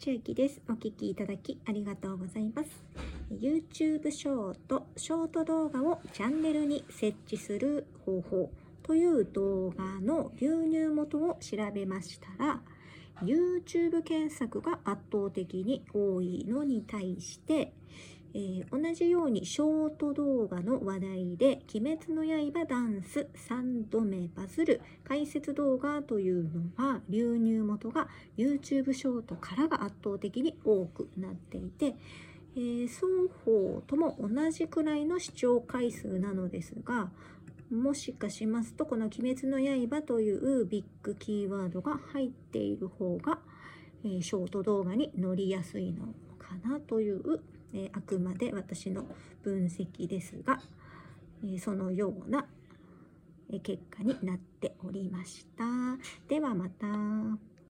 中期です。お聞きいただきありがとうございます。YouTube ショート、ショート動画をチャンネルに設置する方法という動画の流入元を調べましたら、YouTube 検索が圧倒的に多いのに対して、えー、同じようにショート動画の話題で「鬼滅の刃ダンス3度目バズる解説動画」というのは流入元が YouTube ショートからが圧倒的に多くなっていて、えー、双方とも同じくらいの視聴回数なのですがもしかしますとこの「鬼滅の刃」というビッグキーワードが入っている方が、えー、ショート動画に乗りやすいのかなという、えー、あくまで私の分析ですが、えそのような結果になっておりました。ではまた。